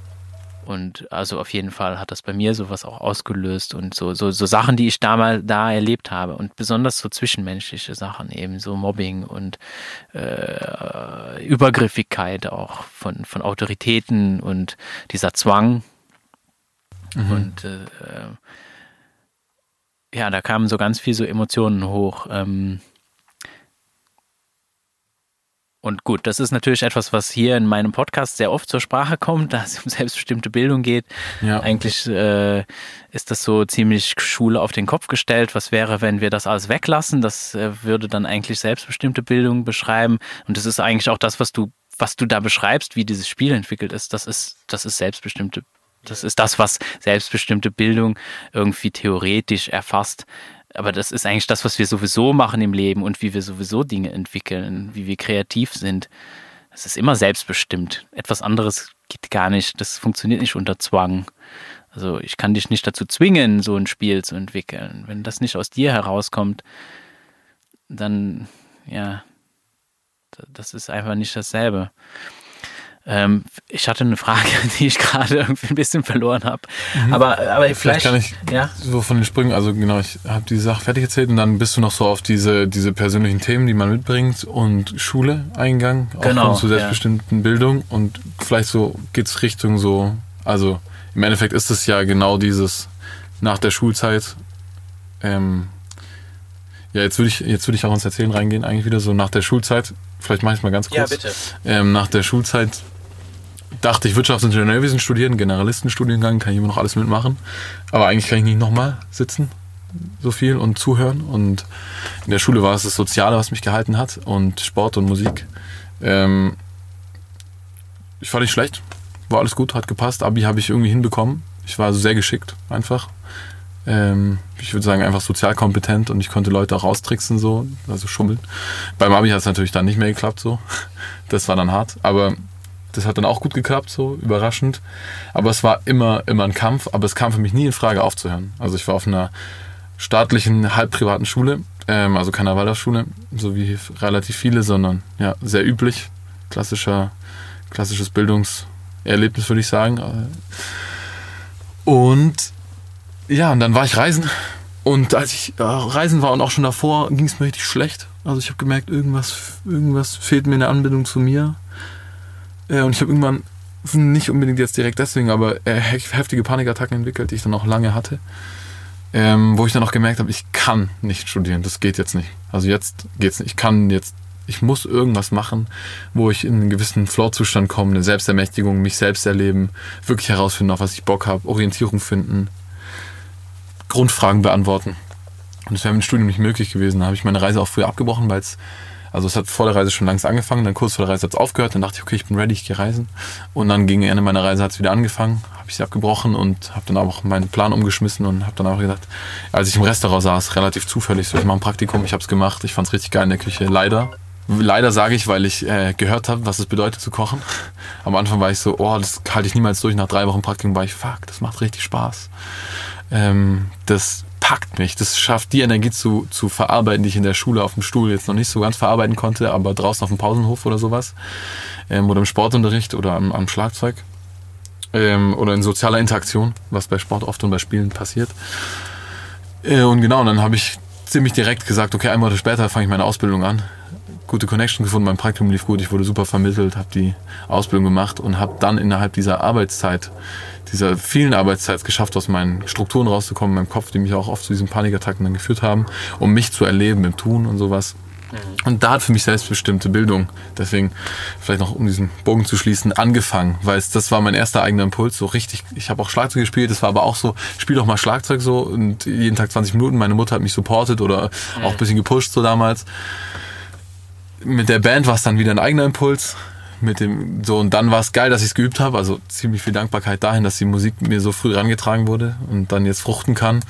Und also auf jeden Fall hat das bei mir sowas auch ausgelöst und so, so, so Sachen, die ich damals da erlebt habe. Und besonders so zwischenmenschliche Sachen, eben so Mobbing und äh, Übergriffigkeit auch von, von Autoritäten und dieser Zwang. Mhm. Und äh, ja, da kamen so ganz viel so Emotionen hoch. Ähm, und gut, das ist natürlich etwas, was hier in meinem Podcast sehr oft zur Sprache kommt, da es um selbstbestimmte Bildung geht. Ja. Eigentlich äh, ist das so ziemlich Schule auf den Kopf gestellt. Was wäre, wenn wir das alles weglassen? Das äh, würde dann eigentlich selbstbestimmte Bildung beschreiben. Und das ist eigentlich auch das, was du, was du da beschreibst, wie dieses Spiel entwickelt ist. Das ist, das ist selbstbestimmte das ist das, was selbstbestimmte Bildung irgendwie theoretisch erfasst aber das ist eigentlich das, was wir sowieso machen im Leben und wie wir sowieso Dinge entwickeln, wie wir kreativ sind. Es ist immer selbstbestimmt. Etwas anderes geht gar nicht. Das funktioniert nicht unter Zwang. Also ich kann dich nicht dazu zwingen, so ein Spiel zu entwickeln. Wenn das nicht aus dir herauskommt, dann ja, das ist einfach nicht dasselbe. Ähm, ich hatte eine Frage, die ich gerade irgendwie ein bisschen verloren habe. Mhm. Aber, aber vielleicht, vielleicht, kann ich ja? so von den Sprüngen, also genau, ich habe die Sache fertig erzählt und dann bist du noch so auf diese, diese persönlichen Themen, die man mitbringt und Schule eingegangen, genau, auch zur selbstbestimmten ja. Bildung und vielleicht so geht es Richtung so, also im Endeffekt ist es ja genau dieses nach der Schulzeit ähm, ja, jetzt würde ich, jetzt ich auch ins Erzählen reingehen, eigentlich wieder so nach der Schulzeit. Vielleicht mache ich es mal ganz kurz. Ja, bitte. Ähm, nach der Schulzeit dachte ich Wirtschaftsingenieurwesen studieren, Generalistenstudiengang, kann ich immer noch alles mitmachen. Aber eigentlich kann ich nicht nochmal sitzen, so viel und zuhören. Und in der Schule war es das Soziale, was mich gehalten hat und Sport und Musik. Ähm, ich fand nicht schlecht, war alles gut, hat gepasst. Abi habe ich irgendwie hinbekommen. Ich war also sehr geschickt, einfach. Ähm, ich würde sagen, einfach sozial kompetent und ich konnte Leute auch austricksen, so, also schummeln. Beim Abi hat es natürlich dann nicht mehr geklappt, so. Das war dann hart, aber das hat dann auch gut geklappt, so überraschend. Aber es war immer, immer ein Kampf, aber es kam für mich nie in Frage aufzuhören. Also ich war auf einer staatlichen, halbprivaten Schule, ähm, also keiner Waldorfschule, so wie relativ viele, sondern ja, sehr üblich. Klassischer, klassisches Bildungserlebnis, würde ich sagen. Und ja, und dann war ich reisen. Und als ich äh, reisen war und auch schon davor, ging es mir richtig schlecht. Also ich habe gemerkt, irgendwas, irgendwas fehlt mir in der Anbindung zu mir. Äh, und ich habe irgendwann, nicht unbedingt jetzt direkt deswegen, aber äh, heftige Panikattacken entwickelt, die ich dann auch lange hatte. Ähm, wo ich dann auch gemerkt habe, ich kann nicht studieren. Das geht jetzt nicht. Also jetzt geht's nicht. Ich kann jetzt, ich muss irgendwas machen, wo ich in einen gewissen Flow-Zustand komme, eine Selbstermächtigung, mich selbst erleben, wirklich herausfinden, auf was ich Bock habe, Orientierung finden Grundfragen beantworten. Und das wäre mit dem Studium nicht möglich gewesen. Da habe ich meine Reise auch früher abgebrochen, weil es, also es hat vor der Reise schon langsam angefangen, dann kurz vor der Reise hat es aufgehört, dann dachte ich, okay, ich bin ready, ich gehe reisen. Und dann gegen Ende meiner Reise hat es wieder angefangen, habe ich sie abgebrochen und habe dann auch meinen Plan umgeschmissen und habe dann auch gesagt, als ich im Restaurant saß, relativ zufällig, so ich mache ein Praktikum, ich habe es gemacht, ich fand es richtig geil in der Küche, leider. Leider sage ich, weil ich äh, gehört habe, was es bedeutet zu kochen. Am Anfang war ich so, oh, das halte ich niemals durch. Nach drei Wochen Praktikum war ich, fuck, das macht richtig Spaß ähm, das packt mich. Das schafft die Energie zu, zu verarbeiten, die ich in der Schule auf dem Stuhl jetzt noch nicht so ganz verarbeiten konnte, aber draußen auf dem Pausenhof oder sowas. Ähm, oder im Sportunterricht oder am, am Schlagzeug. Ähm, oder in sozialer Interaktion, was bei Sport oft und bei Spielen passiert. Äh, und genau, und dann habe ich ziemlich direkt gesagt, okay, ein Monat später fange ich meine Ausbildung an. Gute Connection gefunden, mein Praktikum lief gut, ich wurde super vermittelt, habe die Ausbildung gemacht und habe dann innerhalb dieser Arbeitszeit dieser vielen Arbeitszeit geschafft, aus meinen Strukturen rauszukommen, in meinem Kopf, die mich auch oft zu diesen Panikattacken dann geführt haben, um mich zu erleben im Tun und sowas. Mhm. Und da hat für mich selbstbestimmte Bildung, deswegen vielleicht noch um diesen Bogen zu schließen, angefangen, weil es, das war mein erster eigener Impuls, so richtig, ich habe auch Schlagzeug gespielt, das war aber auch so, spiel doch mal Schlagzeug so und jeden Tag 20 Minuten, meine Mutter hat mich supportet oder mhm. auch ein bisschen gepusht so damals. Mit der Band war es dann wieder ein eigener Impuls, mit dem so und dann war es geil, dass ich es geübt habe. Also ziemlich viel Dankbarkeit dahin, dass die Musik mir so früh rangetragen wurde und dann jetzt fruchten kann.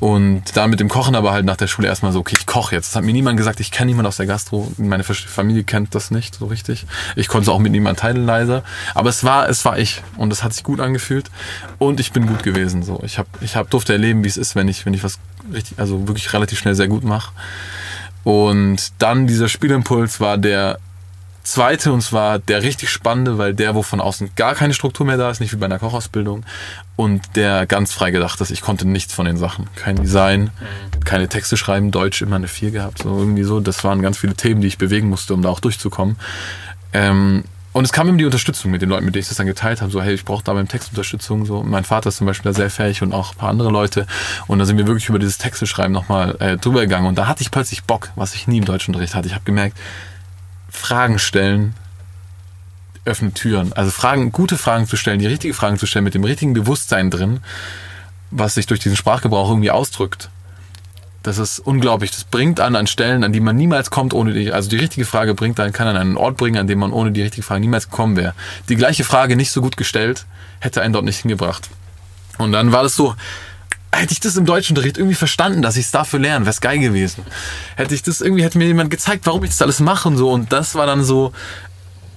Und dann mit dem Kochen aber halt nach der Schule erstmal so, okay, ich koche jetzt. Das hat mir niemand gesagt, ich kenne niemand aus der Gastro. Meine Familie kennt das nicht so richtig. Ich konnte auch mit niemandem teilen leider. Aber es war, es war ich. Und es hat sich gut angefühlt. Und ich bin gut gewesen. So. Ich habe ich hab, durfte erleben, wie es ist, wenn ich, wenn ich was richtig, also wirklich relativ schnell sehr gut mache. Und dann dieser Spielimpuls war der zweite, und zwar der richtig spannende, weil der, wo von außen gar keine Struktur mehr da ist, nicht wie bei einer Kochausbildung, und der ganz frei gedacht ist. Ich konnte nichts von den Sachen. Kein Design, keine Texte schreiben, Deutsch immer eine 4 gehabt, so irgendwie so. Das waren ganz viele Themen, die ich bewegen musste, um da auch durchzukommen. Ähm, und es kam immer die Unterstützung mit den Leuten, mit denen ich das dann geteilt habe. So, hey, ich brauche da beim Text Unterstützung. So, mein Vater ist zum Beispiel da sehr fähig und auch ein paar andere Leute. Und da sind wir wirklich über dieses Texteschreiben nochmal äh, drüber gegangen. Und da hatte ich plötzlich Bock, was ich nie im Deutschunterricht hatte. Ich habe gemerkt, Fragen stellen öffnet Türen. Also Fragen, gute Fragen zu stellen, die richtige Fragen zu stellen, mit dem richtigen Bewusstsein drin, was sich durch diesen Sprachgebrauch irgendwie ausdrückt. Das ist unglaublich. Das bringt an an Stellen, an die man niemals kommt, ohne die, also die richtige Frage bringt einen, kann an einen Ort bringen, an dem man ohne die richtige Frage niemals gekommen wäre. Die gleiche Frage nicht so gut gestellt, hätte einen dort nicht hingebracht. Und dann war das so, hätte ich das im Deutschunterricht irgendwie verstanden, dass ich es dafür lerne, wäre es geil gewesen. Hätte ich das irgendwie, hätte mir jemand gezeigt, warum ich das alles mache und so. Und das war dann so,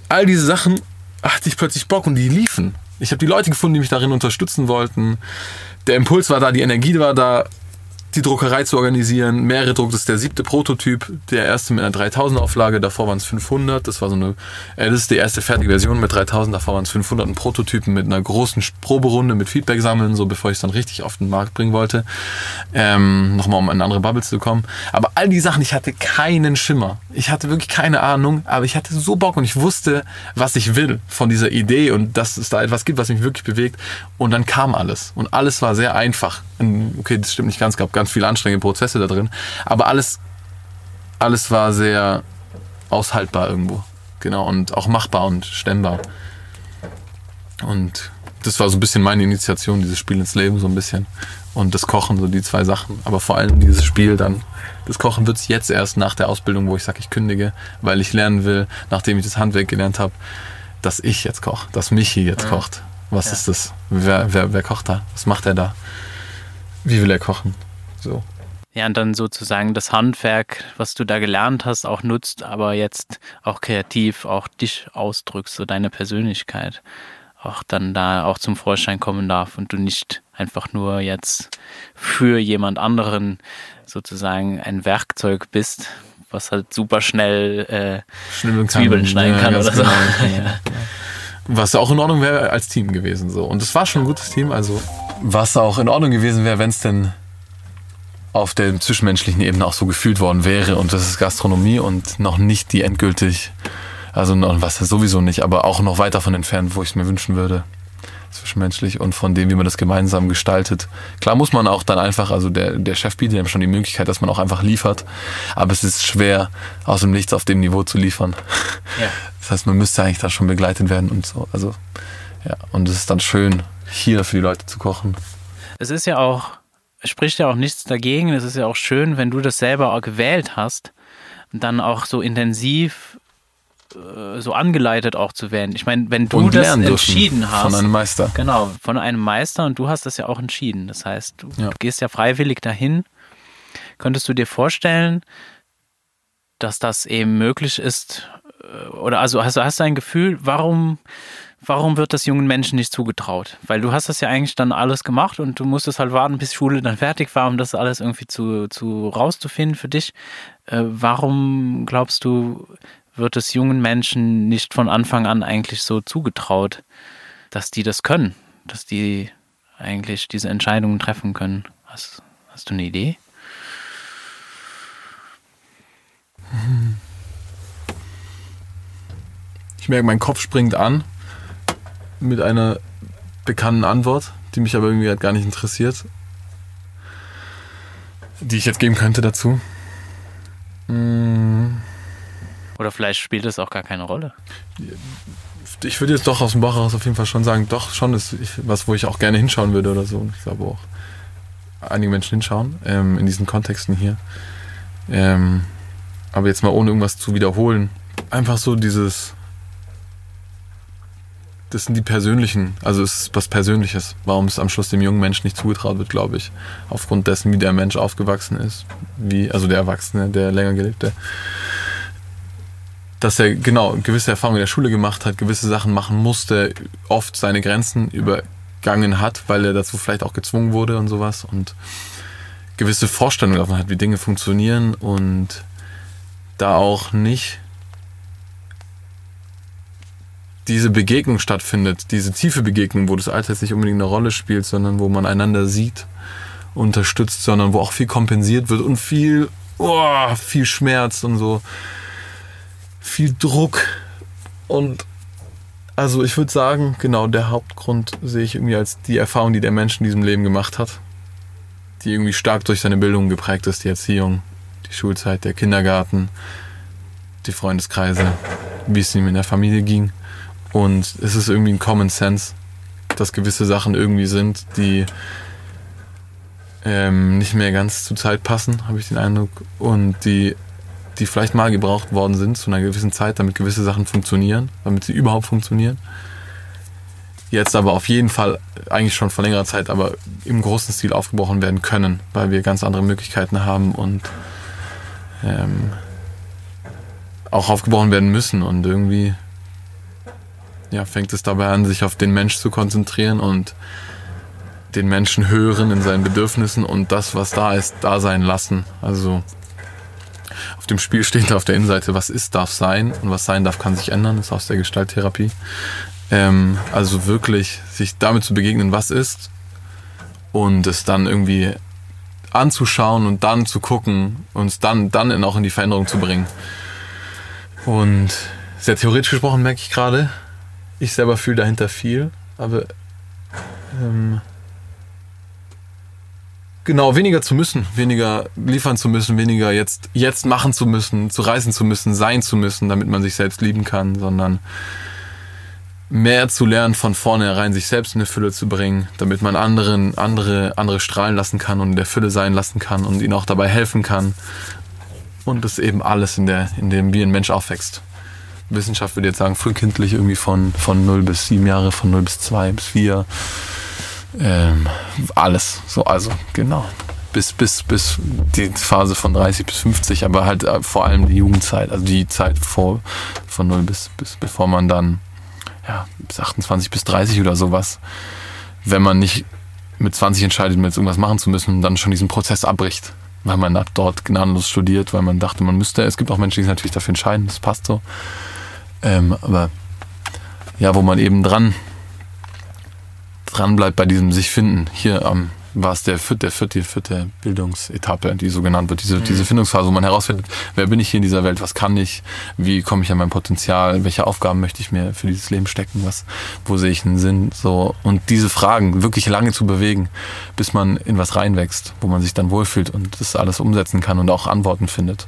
all diese Sachen hatte ich plötzlich Bock und die liefen. Ich habe die Leute gefunden, die mich darin unterstützen wollten. Der Impuls war da, die Energie war da. Die Druckerei zu organisieren, mehrere Druck, das ist der siebte Prototyp, der erste mit einer 3000 Auflage, davor waren es 500, das war so eine, äh, das ist die erste fertige Version mit 3000, davor waren es 500 Prototypen mit einer großen Proberunde mit Feedback sammeln, so bevor ich es dann richtig auf den Markt bringen wollte, ähm, nochmal um in andere Bubbles zu kommen, aber all die Sachen, ich hatte keinen Schimmer, ich hatte wirklich keine Ahnung, aber ich hatte so Bock und ich wusste, was ich will von dieser Idee und dass es da etwas gibt, was mich wirklich bewegt und dann kam alles und alles war sehr einfach, okay, das stimmt nicht ganz, gab ganz viele anstrengende Prozesse da drin. Aber alles, alles war sehr aushaltbar irgendwo. Genau, und auch machbar und stemmbar. Und das war so ein bisschen meine Initiation, dieses Spiel ins Leben, so ein bisschen. Und das Kochen, so die zwei Sachen. Aber vor allem dieses Spiel dann. Das Kochen wird es jetzt erst nach der Ausbildung, wo ich sage, ich kündige, weil ich lernen will, nachdem ich das Handwerk gelernt habe, dass ich jetzt koche, dass Michi jetzt ja. kocht. Was ja. ist das? Wer, wer, wer kocht da? Was macht er da? Wie will er kochen? So. Ja, und dann sozusagen das Handwerk, was du da gelernt hast, auch nutzt, aber jetzt auch kreativ auch dich ausdrückst, so deine Persönlichkeit auch dann da auch zum Vorschein kommen darf und du nicht einfach nur jetzt für jemand anderen sozusagen ein Werkzeug bist, was halt super schnell äh, Zwiebeln schneiden kann ja, oder so. Genau, genau. Was auch in Ordnung wäre als Team gewesen so. Und es war schon ein gutes Team, also was auch in Ordnung gewesen wäre, wenn es denn auf der zwischenmenschlichen Ebene auch so gefühlt worden wäre. Und das ist Gastronomie und noch nicht die endgültig, also noch, was sowieso nicht, aber auch noch weit davon entfernt, wo ich es mir wünschen würde. Zwischenmenschlich und von dem, wie man das gemeinsam gestaltet. Klar muss man auch dann einfach, also der, der Chef bietet einem schon die Möglichkeit, dass man auch einfach liefert, aber es ist schwer, aus dem Nichts auf dem Niveau zu liefern. Ja. Das heißt, man müsste eigentlich da schon begleitet werden und so. Also, ja, und es ist dann schön, hier für die Leute zu kochen. Es ist ja auch spricht ja auch nichts dagegen. Es ist ja auch schön, wenn du das selber auch gewählt hast, dann auch so intensiv äh, so angeleitet auch zu werden. Ich meine, wenn du das entschieden hast. Von einem Meister. Genau, von einem Meister und du hast das ja auch entschieden. Das heißt, du ja. gehst ja freiwillig dahin. Könntest du dir vorstellen, dass das eben möglich ist? Äh, oder also hast, hast du ein Gefühl, warum warum wird das jungen Menschen nicht zugetraut? Weil du hast das ja eigentlich dann alles gemacht und du musstest halt warten, bis Schule dann fertig war, um das alles irgendwie zu, zu rauszufinden für dich. Äh, warum glaubst du, wird es jungen Menschen nicht von Anfang an eigentlich so zugetraut, dass die das können, dass die eigentlich diese Entscheidungen treffen können? Hast, hast du eine Idee? Ich merke, mein Kopf springt an mit einer bekannten Antwort, die mich aber irgendwie halt gar nicht interessiert, die ich jetzt geben könnte dazu. Mm. Oder vielleicht spielt es auch gar keine Rolle. Ich würde jetzt doch aus dem Bauch heraus auf jeden Fall schon sagen, doch, schon ist was, wo ich auch gerne hinschauen würde oder so. Und ich glaube auch einige Menschen hinschauen, ähm, in diesen Kontexten hier. Ähm, aber jetzt mal ohne irgendwas zu wiederholen. Einfach so dieses, das sind die persönlichen, also es ist was Persönliches, warum es am Schluss dem jungen Menschen nicht zugetraut wird, glaube ich. Aufgrund dessen, wie der Mensch aufgewachsen ist, wie, also der Erwachsene, der länger gelebte. Dass er genau gewisse Erfahrungen in der Schule gemacht hat, gewisse Sachen machen musste, oft seine Grenzen übergangen hat, weil er dazu vielleicht auch gezwungen wurde und sowas und gewisse Vorstellungen davon hat, wie Dinge funktionieren und da auch nicht diese Begegnung stattfindet, diese tiefe Begegnung, wo das Alter jetzt nicht unbedingt eine Rolle spielt, sondern wo man einander sieht, unterstützt, sondern wo auch viel kompensiert wird und viel, oh, viel Schmerz und so, viel Druck und also ich würde sagen, genau der Hauptgrund sehe ich irgendwie als die Erfahrung, die der Mensch in diesem Leben gemacht hat, die irgendwie stark durch seine Bildung geprägt ist, die Erziehung, die Schulzeit, der Kindergarten, die Freundeskreise, wie es ihm in der Familie ging. Und es ist irgendwie ein Common Sense, dass gewisse Sachen irgendwie sind, die ähm, nicht mehr ganz zur Zeit passen, habe ich den Eindruck. Und die, die vielleicht mal gebraucht worden sind zu einer gewissen Zeit, damit gewisse Sachen funktionieren, damit sie überhaupt funktionieren. Jetzt aber auf jeden Fall, eigentlich schon vor längerer Zeit, aber im großen Stil aufgebrochen werden können, weil wir ganz andere Möglichkeiten haben und ähm, auch aufgebrochen werden müssen. Und irgendwie ja, fängt es dabei an, sich auf den Mensch zu konzentrieren und den Menschen hören in seinen Bedürfnissen und das, was da ist, da sein lassen. Also auf dem Spiel steht auf der Innenseite, was ist, darf sein und was sein darf, kann sich ändern, ist aus der Gestalttherapie. Ähm, also wirklich sich damit zu begegnen, was ist und es dann irgendwie anzuschauen und dann zu gucken und es dann, dann auch in die Veränderung zu bringen. Und sehr theoretisch gesprochen merke ich gerade, ich selber fühle dahinter viel, aber ähm, genau, weniger zu müssen, weniger liefern zu müssen, weniger jetzt, jetzt machen zu müssen, zu reisen zu müssen, sein zu müssen, damit man sich selbst lieben kann, sondern mehr zu lernen, von vornherein sich selbst in eine Fülle zu bringen, damit man anderen, andere, andere strahlen lassen kann und in der Fülle sein lassen kann und ihnen auch dabei helfen kann. Und das eben alles in der, in dem, wie ein Mensch aufwächst. Wissenschaft würde jetzt sagen, frühkindlich irgendwie von, von 0 bis 7 Jahre, von 0 bis 2 bis 4. Ähm, alles. So, also, genau. Bis, bis, bis die Phase von 30 bis 50, aber halt äh, vor allem die Jugendzeit, also die Zeit vor, von 0 bis, bis, bevor man dann ja, bis 28 bis 30 oder sowas, wenn man nicht mit 20 entscheidet, mit irgendwas machen zu müssen, dann schon diesen Prozess abbricht. Weil man dort gnadenlos studiert, weil man dachte, man müsste. Es gibt auch Menschen, die sich natürlich dafür entscheiden, das passt so. Ähm, aber ja, wo man eben dran, dran bleibt bei diesem sich finden. Hier am war es der vierte, vierte, vierte Bildungsetappe, die so genannt wird, diese, mhm. diese Findungsphase, wo man herausfindet, wer bin ich hier in dieser Welt, was kann ich, wie komme ich an mein Potenzial, welche Aufgaben möchte ich mir für dieses Leben stecken, was, wo sehe ich einen Sinn, so. Und diese Fragen wirklich lange zu bewegen, bis man in was reinwächst, wo man sich dann wohlfühlt und das alles umsetzen kann und auch Antworten findet.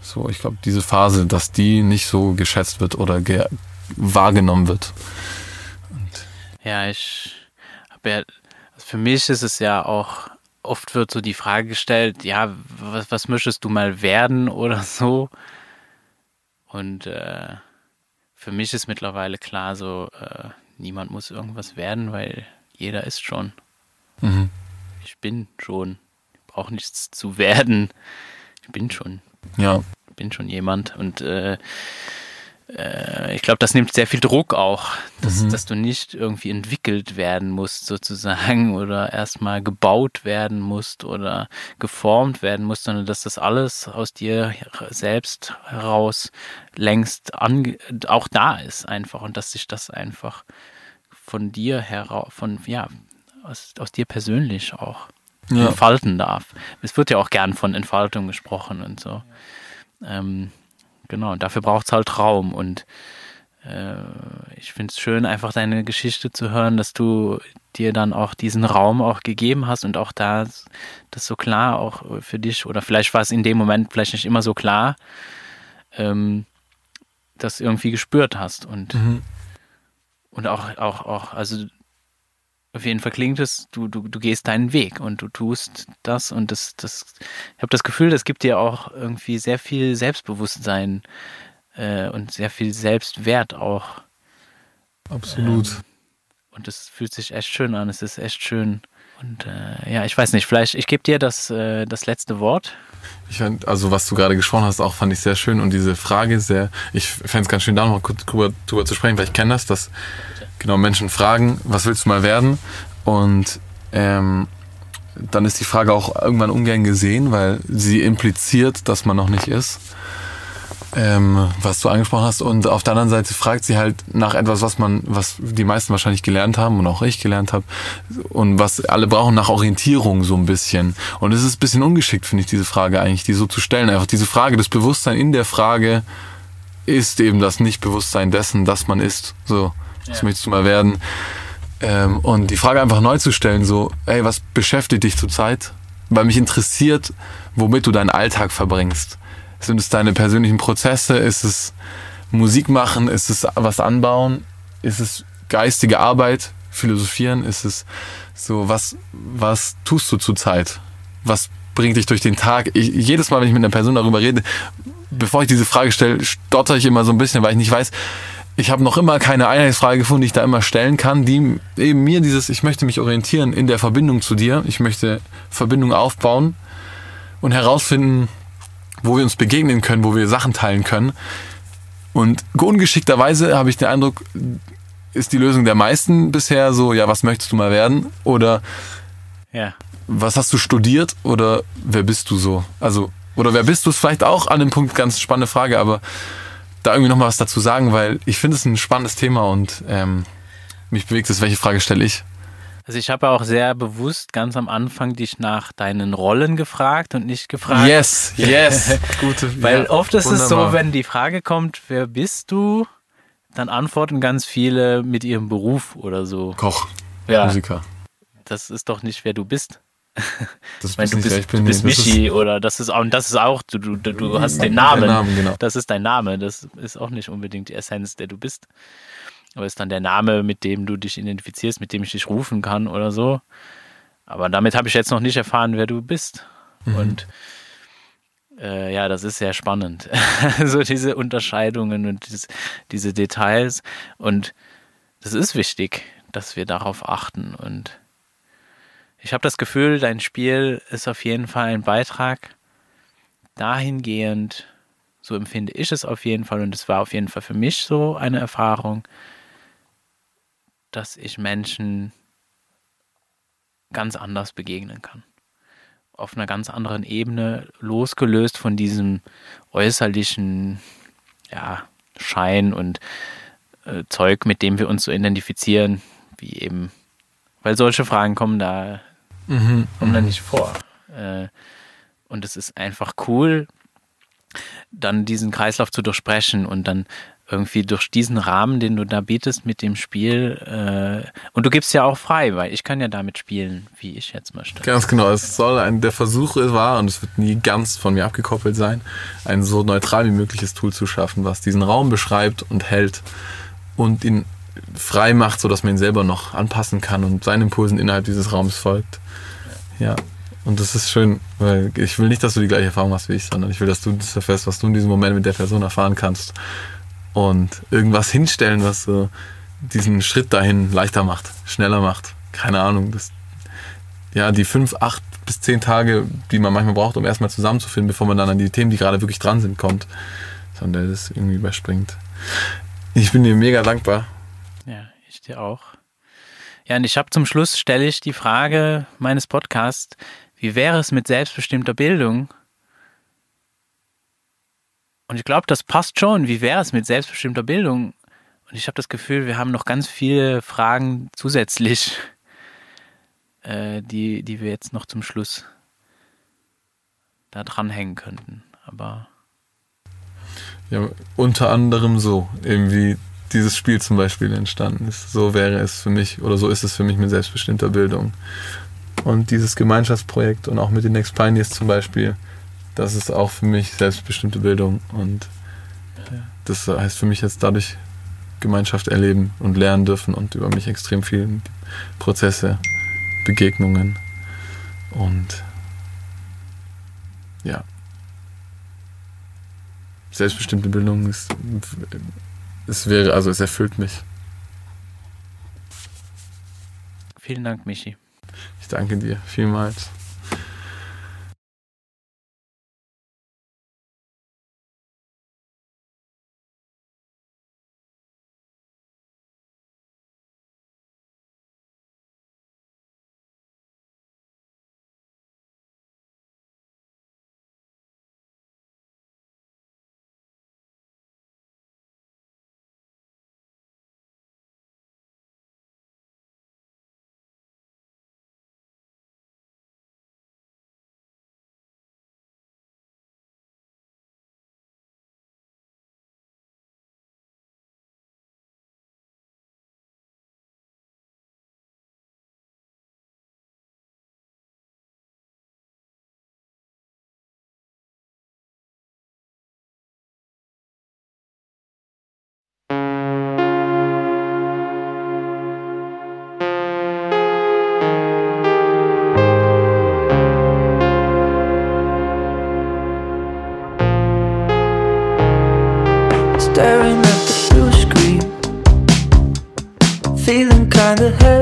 So, ich glaube, diese Phase, dass die nicht so geschätzt wird oder wahrgenommen wird. Ja, ich habe ja für mich ist es ja auch, oft wird so die Frage gestellt, ja, was, was möchtest du mal werden oder so? Und äh, für mich ist mittlerweile klar, so, äh, niemand muss irgendwas werden, weil jeder ist schon. Mhm. Ich bin schon. Ich brauche nichts zu werden. Ich bin schon. Ja. Ich bin schon jemand. Und äh, äh, ich glaube, das nimmt sehr viel Druck auch, dass, mhm. dass du nicht irgendwie entwickelt werden musst sozusagen oder erstmal gebaut werden musst oder geformt werden musst, sondern dass das alles aus dir selbst heraus längst auch da ist einfach und dass sich das einfach von dir heraus, von, ja, aus, aus dir persönlich auch ja. entfalten darf. Es wird ja auch gern von Entfaltung gesprochen und so. Ähm, genau. Und dafür braucht es halt Raum. Und äh, ich finde es schön, einfach deine Geschichte zu hören, dass du dir dann auch diesen Raum auch gegeben hast und auch da das so klar auch für dich, oder vielleicht war es in dem Moment vielleicht nicht immer so klar, ähm, das irgendwie gespürt hast. Und, mhm. und auch, auch, auch, also auf jeden Fall klingt es, du, du, du gehst deinen Weg und du tust das und das, das, ich habe das Gefühl, das gibt dir auch irgendwie sehr viel Selbstbewusstsein äh, und sehr viel Selbstwert auch. Absolut. Ähm, und es fühlt sich echt schön an, es ist echt schön. Und äh, ja, ich weiß nicht, vielleicht, ich gebe dir das, äh, das letzte Wort. Ich fand, also was du gerade gesprochen hast, auch fand ich sehr schön und diese Frage sehr, ich fände es ganz schön, da noch kurz drüber, drüber zu sprechen, weil ich kenne das, dass genau Menschen fragen, was willst du mal werden? Und ähm, dann ist die Frage auch irgendwann ungern gesehen, weil sie impliziert, dass man noch nicht ist. Ähm, was du angesprochen hast. Und auf der anderen Seite fragt sie halt nach etwas, was man, was die meisten wahrscheinlich gelernt haben und auch ich gelernt habe. Und was alle brauchen nach Orientierung so ein bisschen. Und es ist ein bisschen ungeschickt, finde ich, diese Frage eigentlich, die so zu stellen. Einfach diese Frage, das Bewusstsein in der Frage ist eben das Nicht-Bewusstsein dessen, dass man ist. So. Das ja. möchtest du mal werden. Ähm, und die Frage einfach neu zu stellen, so, ey, was beschäftigt dich zurzeit? Weil mich interessiert, womit du deinen Alltag verbringst. Sind es deine persönlichen Prozesse? Ist es Musik machen? Ist es was anbauen? Ist es geistige Arbeit? Philosophieren? Ist es so, was, was tust du zurzeit? Was bringt dich durch den Tag? Ich, jedes Mal, wenn ich mit einer Person darüber rede, bevor ich diese Frage stelle, stotter ich immer so ein bisschen, weil ich nicht weiß, ich habe noch immer keine Einheitsfrage gefunden, die ich da immer stellen kann, die eben mir dieses, ich möchte mich orientieren in der Verbindung zu dir, ich möchte Verbindung aufbauen und herausfinden, wo wir uns begegnen können, wo wir Sachen teilen können. Und ungeschickterweise habe ich den Eindruck, ist die Lösung der meisten bisher so, ja, was möchtest du mal werden? Oder Ja. was hast du studiert? Oder wer bist du so? Also, oder wer bist du ist vielleicht auch an dem Punkt ganz spannende Frage, aber da irgendwie nochmal was dazu sagen, weil ich finde es ein spannendes Thema und ähm, mich bewegt es, welche Frage stelle ich? Also ich habe auch sehr bewusst ganz am Anfang dich nach deinen Rollen gefragt und nicht gefragt. Yes, yes. Gute, Weil ja, oft ist es so, wunderbar. wenn die Frage kommt, wer bist du, dann antworten ganz viele mit ihrem Beruf oder so. Koch, Ja, Musiker. das ist doch nicht, wer du bist. Das Ich meine, du nicht, bist, ich bin. du bist das ist- Michi oder das ist auch, und das ist auch, du, du, du hast den Namen. Name, genau. Das ist dein Name. Das ist auch nicht unbedingt die Essenz, der du bist. Aber ist dann der Name, mit dem du dich identifizierst, mit dem ich dich rufen kann oder so. Aber damit habe ich jetzt noch nicht erfahren, wer du bist. Mhm. Und äh, ja, das ist sehr spannend. so diese Unterscheidungen und dieses, diese Details. Und das ist wichtig, dass wir darauf achten. Und ich habe das Gefühl, dein Spiel ist auf jeden Fall ein Beitrag dahingehend, so empfinde ich es auf jeden Fall, und es war auf jeden Fall für mich so eine Erfahrung, dass ich Menschen ganz anders begegnen kann. Auf einer ganz anderen Ebene, losgelöst von diesem äußerlichen ja, Schein und äh, Zeug, mit dem wir uns so identifizieren, wie eben, weil solche Fragen kommen da, Mhm. kommen da nicht vor. Äh, und es ist einfach cool, dann diesen Kreislauf zu durchbrechen und dann irgendwie durch diesen Rahmen, den du da bietest mit dem Spiel, äh, und du gibst ja auch frei, weil ich kann ja damit spielen, wie ich jetzt möchte. Ganz genau, es soll ein, der Versuch war, und es wird nie ganz von mir abgekoppelt sein, ein so neutral wie mögliches Tool zu schaffen, was diesen Raum beschreibt und hält und ihn frei macht, sodass man ihn selber noch anpassen kann und seinen Impulsen innerhalb dieses Raums folgt. Ja. Und das ist schön, weil ich will nicht, dass du die gleiche Erfahrung hast wie ich, sondern ich will, dass du das erfährst, was du in diesem Moment mit der Person erfahren kannst. Und irgendwas hinstellen, was so diesen Schritt dahin leichter macht, schneller macht. Keine Ahnung. Das, ja, die fünf, acht bis zehn Tage, die man manchmal braucht, um erstmal zusammenzufinden, bevor man dann an die Themen, die gerade wirklich dran sind, kommt. Sondern das irgendwie überspringt. Ich bin dir mega dankbar. Ja, ich dir auch. Ja, und ich habe zum Schluss stelle ich die Frage meines Podcasts, wie wäre es mit selbstbestimmter Bildung? Und ich glaube, das passt schon. Wie wäre es mit selbstbestimmter Bildung? Und ich habe das Gefühl, wir haben noch ganz viele Fragen zusätzlich, äh, die, die wir jetzt noch zum Schluss da dranhängen könnten. Aber Ja, unter anderem so, eben wie dieses Spiel zum Beispiel entstanden ist. So wäre es für mich, oder so ist es für mich mit selbstbestimmter Bildung. Und dieses Gemeinschaftsprojekt und auch mit den Next Pioneers zum Beispiel, das ist auch für mich selbstbestimmte Bildung. Und das heißt für mich jetzt dadurch Gemeinschaft erleben und lernen dürfen und über mich extrem viele Prozesse, Begegnungen und ja, selbstbestimmte Bildung ist, es wäre, also es erfüllt mich. vielen Dank, Michi. Ich danke dir vielmals. the hell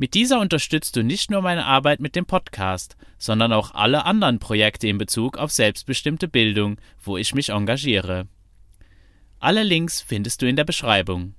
Mit dieser unterstützt du nicht nur meine Arbeit mit dem Podcast, sondern auch alle anderen Projekte in Bezug auf selbstbestimmte Bildung, wo ich mich engagiere. Alle Links findest du in der Beschreibung.